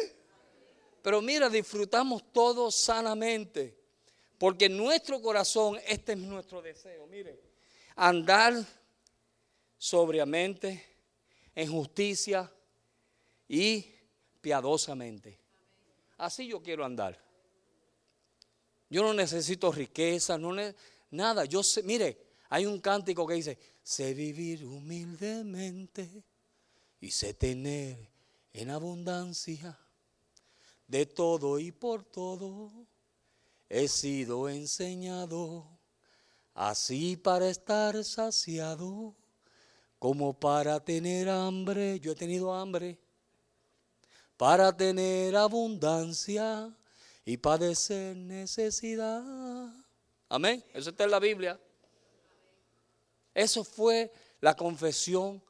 Pero mira, disfrutamos todos sanamente. Porque en nuestro corazón, este es nuestro deseo. Mire, andar sobriamente, en justicia, y piadosamente. Así yo quiero andar. Yo no necesito riqueza, no Nada, yo sé, mire, hay un cántico que dice, sé vivir humildemente y sé tener en abundancia de todo y por todo. He sido enseñado así para estar saciado como para tener hambre. Yo he tenido hambre para tener abundancia y padecer necesidad. Amén. Eso está en la Biblia. Eso fue la confesión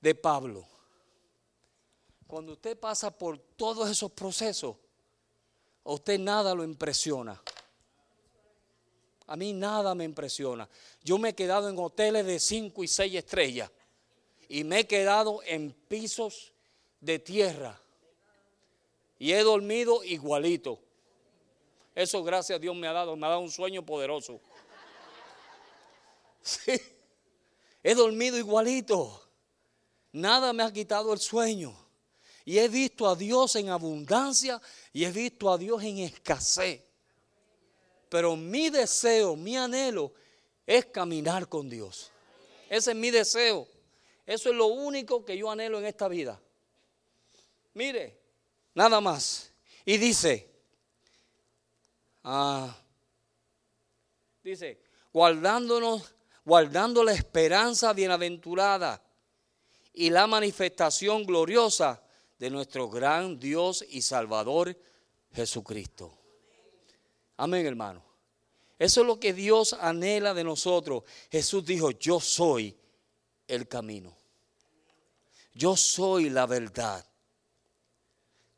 de Pablo. Cuando usted pasa por todos esos procesos, a usted nada lo impresiona. A mí nada me impresiona. Yo me he quedado en hoteles de 5 y 6 estrellas y me he quedado en pisos de tierra y he dormido igualito. Eso gracias a Dios me ha dado, me ha dado un sueño poderoso. Sí, he dormido igualito. Nada me ha quitado el sueño. Y he visto a Dios en abundancia y he visto a Dios en escasez. Pero mi deseo, mi anhelo es caminar con Dios. Ese es mi deseo. Eso es lo único que yo anhelo en esta vida. Mire, nada más. Y dice, Ah. Dice, guardándonos, guardando la esperanza bienaventurada y la manifestación gloriosa de nuestro gran Dios y Salvador Jesucristo. Amén, hermano. Eso es lo que Dios anhela de nosotros. Jesús dijo, yo soy el camino. Yo soy la verdad.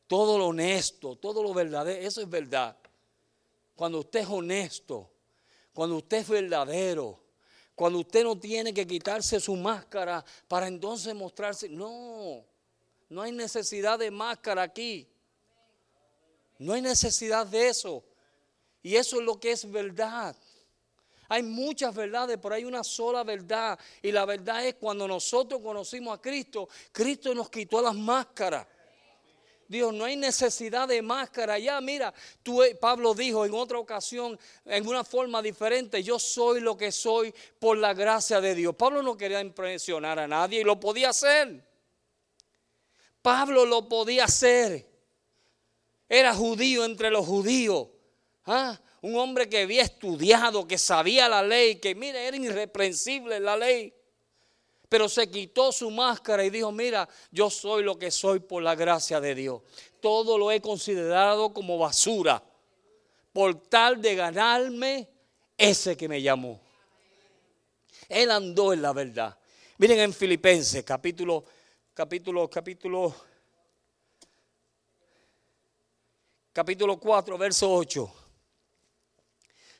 Todo lo honesto, todo lo verdadero, eso es verdad cuando usted es honesto, cuando usted es verdadero, cuando usted no tiene que quitarse su máscara para entonces mostrarse. No, no hay necesidad de máscara aquí. No hay necesidad de eso. Y eso es lo que es verdad. Hay muchas verdades, pero hay una sola verdad. Y la verdad es cuando nosotros conocimos a Cristo, Cristo nos quitó las máscaras. Dios, no hay necesidad de máscara. Ya, mira, tú, eh, Pablo dijo en otra ocasión, en una forma diferente, yo soy lo que soy por la gracia de Dios. Pablo no quería impresionar a nadie y lo podía hacer. Pablo lo podía hacer. Era judío entre los judíos. ¿ah? Un hombre que había estudiado, que sabía la ley, que mira, era irreprensible la ley pero se quitó su máscara y dijo, mira, yo soy lo que soy por la gracia de Dios. Todo lo he considerado como basura por tal de ganarme ese que me llamó. Él andó en la verdad. Miren en Filipenses, capítulo, capítulo, capítulo, capítulo 4, verso 8.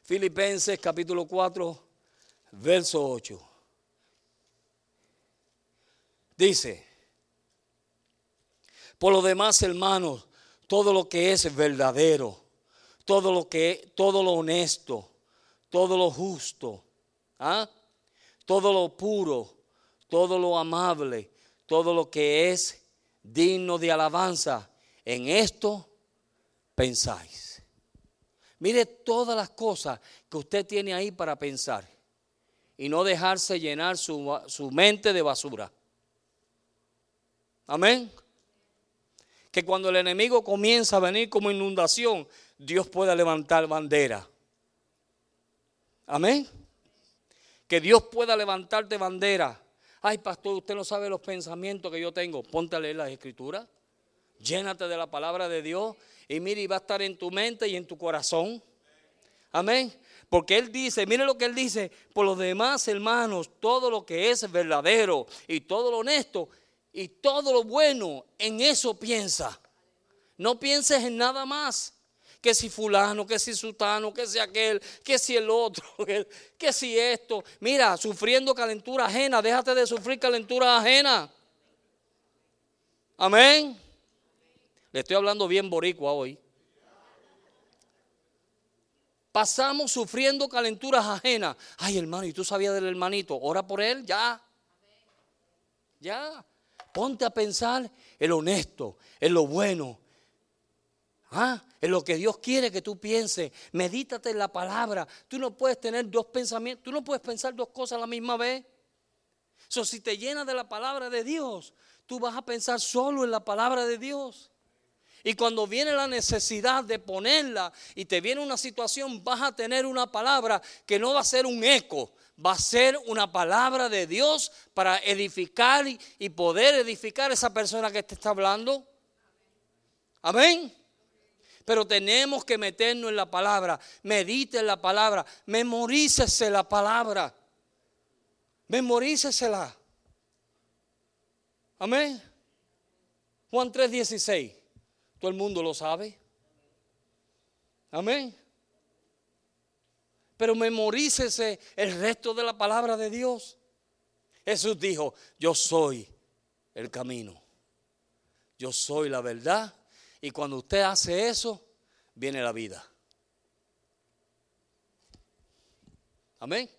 Filipenses, capítulo 4, verso 8. Dice, por lo demás, hermanos, todo lo que es verdadero, todo lo que todo lo honesto, todo lo justo, ¿ah? todo lo puro, todo lo amable, todo lo que es digno de alabanza, en esto pensáis. Mire todas las cosas que usted tiene ahí para pensar y no dejarse llenar su, su mente de basura. Amén. Que cuando el enemigo comienza a venir como inundación, Dios pueda levantar bandera. Amén. Que Dios pueda levantarte bandera. Ay, pastor, usted no sabe los pensamientos que yo tengo. Ponte a leer las escrituras. Llénate de la palabra de Dios. Y mire, y va a estar en tu mente y en tu corazón. Amén. Porque Él dice, mire lo que Él dice, por los demás hermanos, todo lo que es verdadero y todo lo honesto, y todo lo bueno, en eso piensa. No pienses en nada más. Que si fulano, que si sultano, que si aquel, que si el otro, que si esto. Mira, sufriendo calentura ajena, déjate de sufrir calentura ajena. Amén. Le estoy hablando bien boricua hoy. Pasamos sufriendo calenturas ajenas. Ay, hermano, ¿y tú sabías del hermanito? Ora por él, ya. Ya. Ponte a pensar en lo honesto, en lo bueno. Ah, en lo que Dios quiere que tú pienses. Medítate en la palabra. Tú no puedes tener dos pensamientos. Tú no puedes pensar dos cosas a la misma vez. So, si te llenas de la palabra de Dios, tú vas a pensar solo en la palabra de Dios. Y cuando viene la necesidad de ponerla y te viene una situación, vas a tener una palabra que no va a ser un eco, va a ser una palabra de Dios para edificar y poder edificar a esa persona que te está hablando. Amén. Pero tenemos que meternos en la palabra, medite en la palabra, memorícese la palabra, memorícesela. Amén. Juan 3:16, todo el mundo lo sabe. Amén. Pero memorícese el resto de la palabra de Dios. Jesús dijo, yo soy el camino. Yo soy la verdad y cuando usted hace eso, viene la vida. Amén.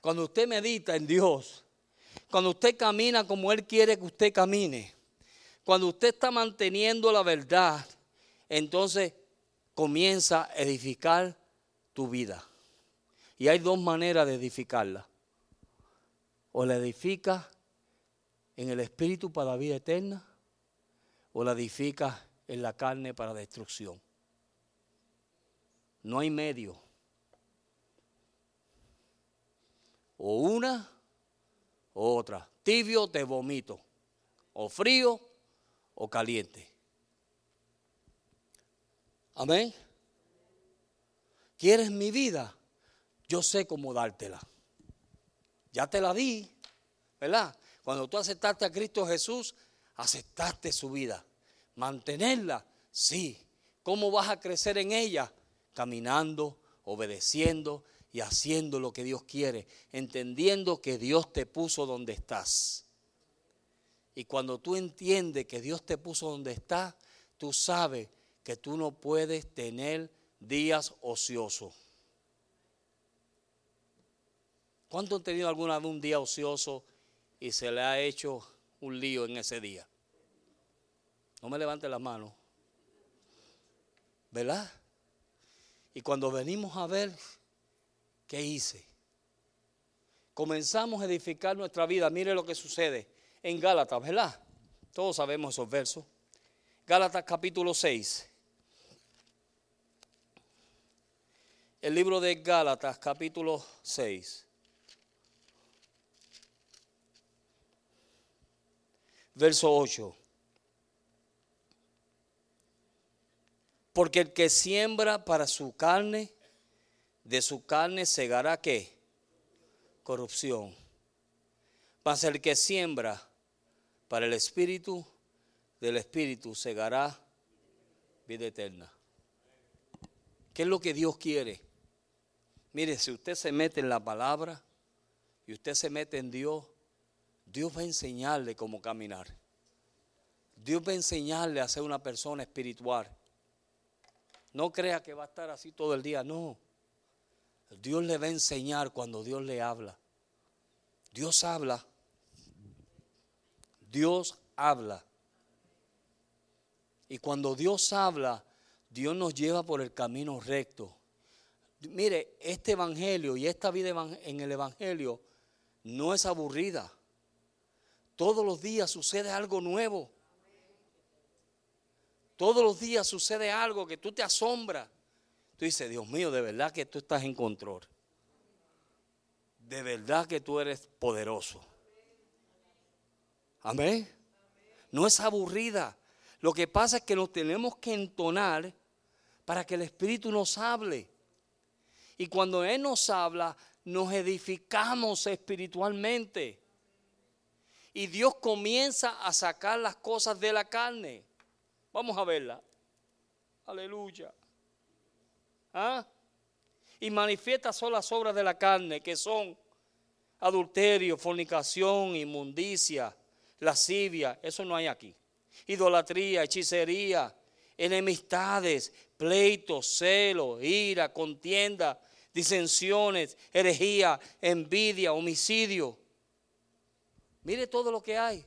Cuando usted medita en Dios, cuando usted camina como Él quiere que usted camine, cuando usted está manteniendo la verdad, entonces comienza a edificar tu vida. Y hay dos maneras de edificarla. O la edifica en el Espíritu para la vida eterna, o la edifica en la carne para destrucción. No hay medio. O una o otra. Tibio te vomito. O frío o caliente. Amén. ¿Quieres mi vida? Yo sé cómo dártela. Ya te la di, ¿verdad? Cuando tú aceptaste a Cristo Jesús, aceptaste su vida. Mantenerla, sí. ¿Cómo vas a crecer en ella? Caminando, obedeciendo y haciendo lo que Dios quiere, entendiendo que Dios te puso donde estás. Y cuando tú entiendes que Dios te puso donde estás, tú sabes que tú no puedes tener días ociosos. ¿Cuánto han tenido alguna vez un día ocioso y se le ha hecho un lío en ese día? No me levante la mano. ¿Verdad? Y cuando venimos a ver, ¿qué hice? Comenzamos a edificar nuestra vida. Mire lo que sucede en Gálatas, ¿verdad? Todos sabemos esos versos. Gálatas capítulo 6. El libro de Gálatas capítulo 6. Verso 8. Porque el que siembra para su carne, de su carne segará qué? Corrupción. Mas el que siembra para el espíritu, del espíritu segará vida eterna. ¿Qué es lo que Dios quiere? Mire, si usted se mete en la palabra y usted se mete en Dios, Dios va a enseñarle cómo caminar. Dios va a enseñarle a ser una persona espiritual. No crea que va a estar así todo el día, no. Dios le va a enseñar cuando Dios le habla. Dios habla. Dios habla. Y cuando Dios habla, Dios nos lleva por el camino recto. Mire, este evangelio y esta vida en el evangelio no es aburrida. Todos los días sucede algo nuevo. Todos los días sucede algo que tú te asombras. Tú dices, Dios mío, de verdad que tú estás en control. De verdad que tú eres poderoso. Amén. No es aburrida. Lo que pasa es que nos tenemos que entonar para que el Espíritu nos hable. Y cuando Él nos habla, nos edificamos espiritualmente. Y Dios comienza a sacar las cosas de la carne. Vamos a verla. Aleluya. ¿Ah? Y manifiesta son las obras de la carne, que son adulterio, fornicación, inmundicia, lascivia. Eso no hay aquí. Idolatría, hechicería, enemistades, pleitos, celo, ira, contienda, disensiones, herejía, envidia, homicidio. Mire todo lo que hay.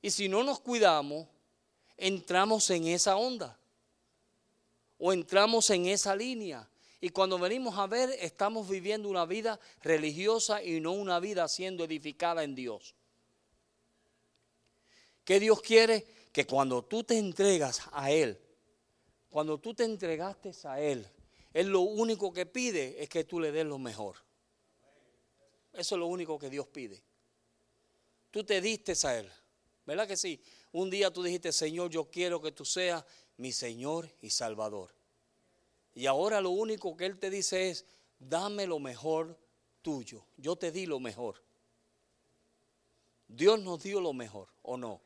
Y si no nos cuidamos, entramos en esa onda o entramos en esa línea. Y cuando venimos a ver, estamos viviendo una vida religiosa y no una vida siendo edificada en Dios. ¿Qué Dios quiere? Que cuando tú te entregas a Él, cuando tú te entregaste a Él, Él lo único que pide es que tú le des lo mejor. Eso es lo único que Dios pide. Tú te diste a Él. ¿Verdad que sí? Un día tú dijiste, Señor, yo quiero que tú seas mi Señor y Salvador. Y ahora lo único que Él te dice es, dame lo mejor tuyo. Yo te di lo mejor. Dios nos dio lo mejor, ¿o no?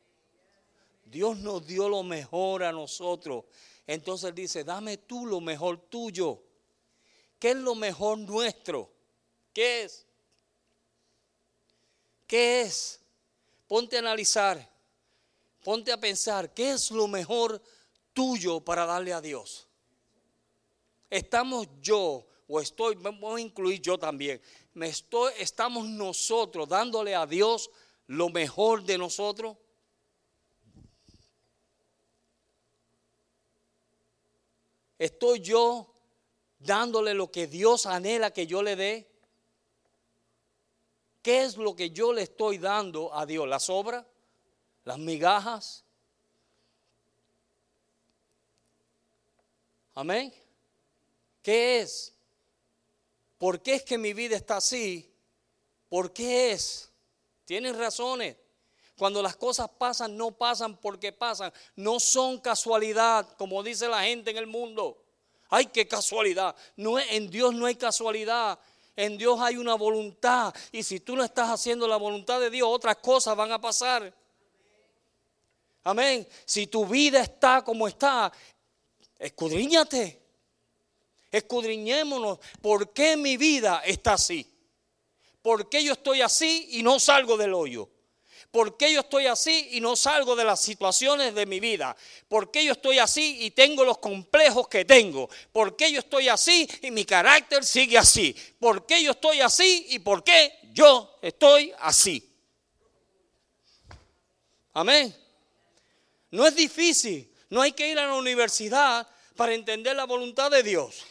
Dios nos dio lo mejor a nosotros. Entonces dice, dame tú lo mejor tuyo. ¿Qué es lo mejor nuestro? ¿Qué es? ¿Qué es? Ponte a analizar, ponte a pensar, ¿qué es lo mejor tuyo para darle a Dios? Estamos yo, o estoy, vamos a incluir yo también, me estoy, estamos nosotros dándole a Dios lo mejor de nosotros. Estoy yo dándole lo que Dios anhela que yo le dé. ¿Qué es lo que yo le estoy dando a Dios? ¿Las obras? ¿Las migajas? Amén. ¿Qué es? ¿Por qué es que mi vida está así? ¿Por qué es? Tienen razones. Cuando las cosas pasan, no pasan porque pasan. No son casualidad, como dice la gente en el mundo. Ay, qué casualidad. No, en Dios no hay casualidad. En Dios hay una voluntad. Y si tú no estás haciendo la voluntad de Dios, otras cosas van a pasar. Amén. Si tu vida está como está, escudriñate. Escudriñémonos. ¿Por qué mi vida está así? ¿Por qué yo estoy así y no salgo del hoyo? ¿Por qué yo estoy así y no salgo de las situaciones de mi vida? ¿Por qué yo estoy así y tengo los complejos que tengo? ¿Por qué yo estoy así y mi carácter sigue así? ¿Por qué yo estoy así y por qué yo estoy así? Amén. No es difícil, no hay que ir a la universidad para entender la voluntad de Dios.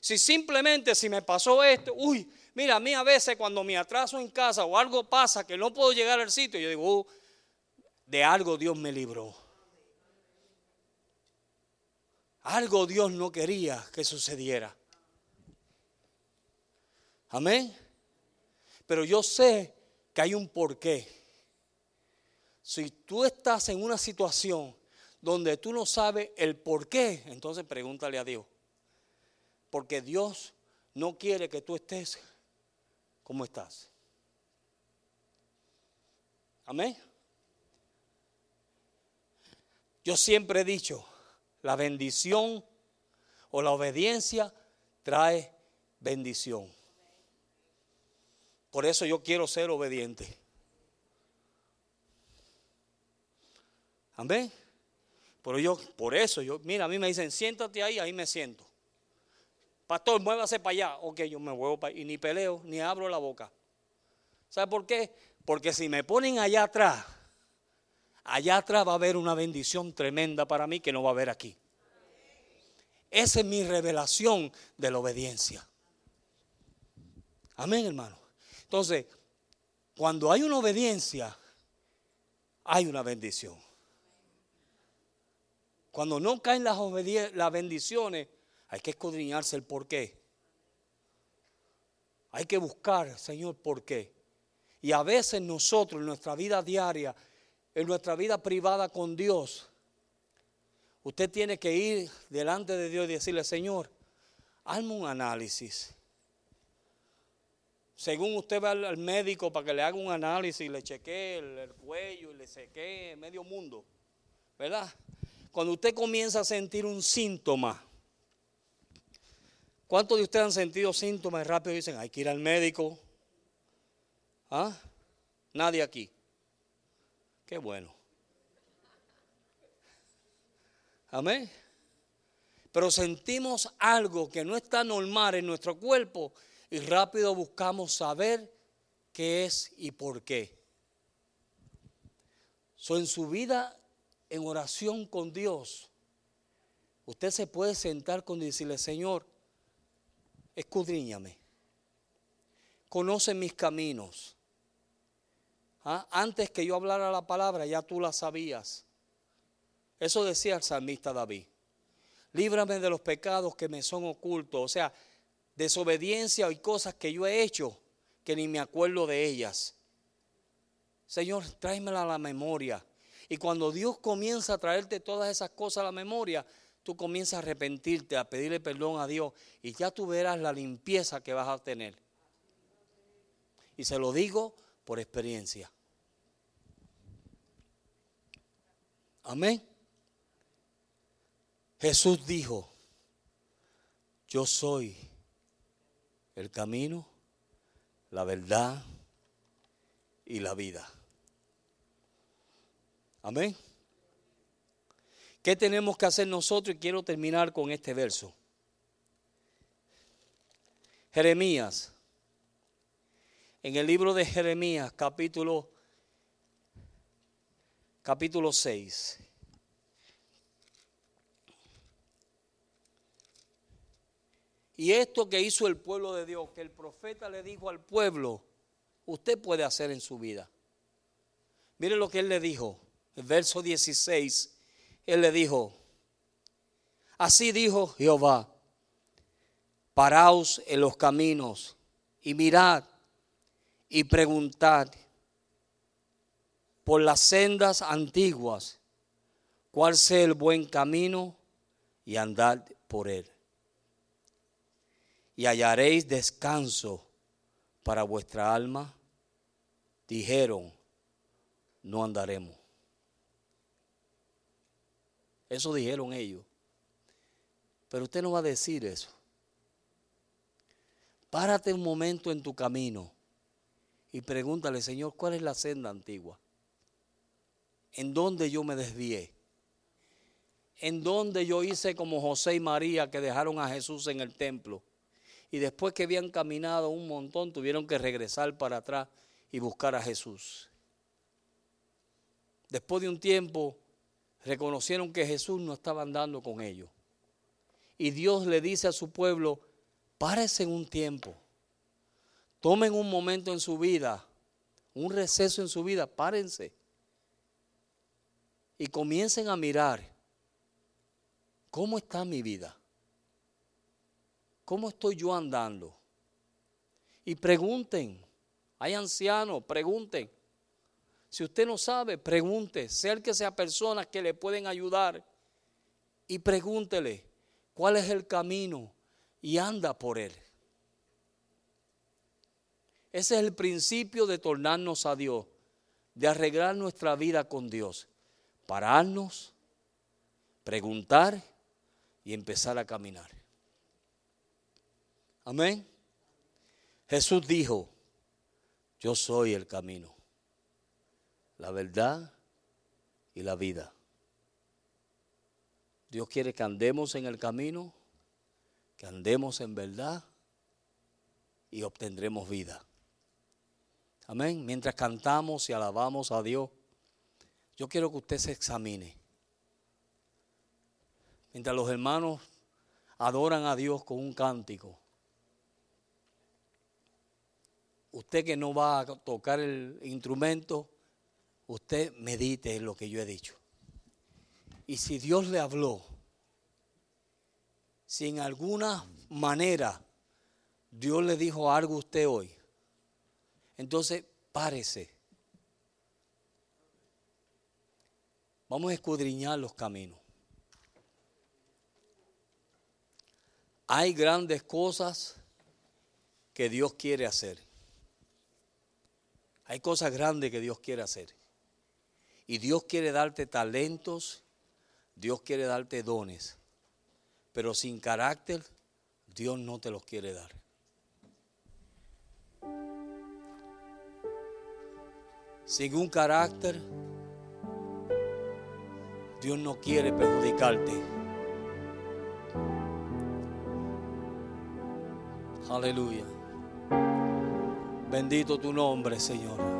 Si simplemente si me pasó esto, uy, Mira, a mí a veces cuando me atraso en casa o algo pasa que no puedo llegar al sitio, yo digo, uh, de algo Dios me libró. Algo Dios no quería que sucediera. Amén. Pero yo sé que hay un porqué. Si tú estás en una situación donde tú no sabes el porqué, entonces pregúntale a Dios. Porque Dios no quiere que tú estés ¿Cómo estás? Amén. Yo siempre he dicho, la bendición o la obediencia trae bendición. Por eso yo quiero ser obediente. Amén. Pero yo, por eso, yo, mira, a mí me dicen, siéntate ahí, ahí me siento. Pastor, muévase para allá. Ok, yo me muevo para Y ni peleo, ni abro la boca. ¿Sabe por qué? Porque si me ponen allá atrás, allá atrás va a haber una bendición tremenda para mí que no va a haber aquí. Esa es mi revelación de la obediencia. Amén, hermano. Entonces, cuando hay una obediencia, hay una bendición. Cuando no caen las, las bendiciones, hay que escudriñarse el por qué. Hay que buscar, Señor, por qué. Y a veces nosotros en nuestra vida diaria, en nuestra vida privada con Dios, usted tiene que ir delante de Dios y decirle, Señor, hazme un análisis. Según usted va al médico para que le haga un análisis le chequee el, el cuello y le seque medio mundo, ¿verdad? Cuando usted comienza a sentir un síntoma, ¿Cuántos de ustedes han sentido síntomas y rápido dicen, hay que ir al médico? ¿Ah? Nadie aquí. Qué bueno. Amén. Pero sentimos algo que no está normal en nuestro cuerpo y rápido buscamos saber qué es y por qué. So, en su vida en oración con Dios, usted se puede sentar con y decirle, Señor, escudriñame, conoce mis caminos. ¿Ah? Antes que yo hablara la palabra, ya tú la sabías. Eso decía el salmista David. Líbrame de los pecados que me son ocultos. O sea, desobediencia y cosas que yo he hecho que ni me acuerdo de ellas. Señor, tráemela a la memoria. Y cuando Dios comienza a traerte todas esas cosas a la memoria, tú comienzas a arrepentirte, a pedirle perdón a Dios y ya tú verás la limpieza que vas a tener. Y se lo digo por experiencia. Amén. Jesús dijo, yo soy el camino, la verdad y la vida. Amén. ¿Qué tenemos que hacer nosotros? Y quiero terminar con este verso. Jeremías. En el libro de Jeremías, capítulo capítulo 6. Y esto que hizo el pueblo de Dios, que el profeta le dijo al pueblo, usted puede hacer en su vida. Mire lo que él le dijo, el verso 16, él le dijo, así dijo Jehová, paraos en los caminos y mirad y preguntad por las sendas antiguas cuál sea el buen camino y andad por él y hallaréis descanso para vuestra alma, dijeron, no andaremos. Eso dijeron ellos. Pero usted no va a decir eso. Párate un momento en tu camino y pregúntale, Señor, ¿cuál es la senda antigua? ¿En dónde yo me desvié? ¿En dónde yo hice como José y María que dejaron a Jesús en el templo? y después que habían caminado un montón tuvieron que regresar para atrás y buscar a Jesús. Después de un tiempo reconocieron que Jesús no estaba andando con ellos. Y Dios le dice a su pueblo, párese un tiempo, tomen un momento en su vida, un receso en su vida, párense y comiencen a mirar cómo está mi vida. ¿Cómo estoy yo andando? Y pregunten, hay ancianos, pregunten. Si usted no sabe, pregunte, acérquese a personas que le pueden ayudar y pregúntele cuál es el camino y anda por él. Ese es el principio de tornarnos a Dios, de arreglar nuestra vida con Dios. Pararnos, preguntar y empezar a caminar. Amén. Jesús dijo, yo soy el camino, la verdad y la vida. Dios quiere que andemos en el camino, que andemos en verdad y obtendremos vida. Amén. Mientras cantamos y alabamos a Dios, yo quiero que usted se examine. Mientras los hermanos adoran a Dios con un cántico, usted que no va a tocar el instrumento, usted medite en lo que yo he dicho. Y si Dios le habló, si en alguna manera Dios le dijo algo a usted hoy, entonces párese. Vamos a escudriñar los caminos. Hay grandes cosas que Dios quiere hacer. Hay cosas grandes que Dios quiere hacer. Y Dios quiere darte talentos, Dios quiere darte dones. Pero sin carácter, Dios no te los quiere dar. Sin un carácter, Dios no quiere perjudicarte. Aleluya. Bendito tu nombre, Señor.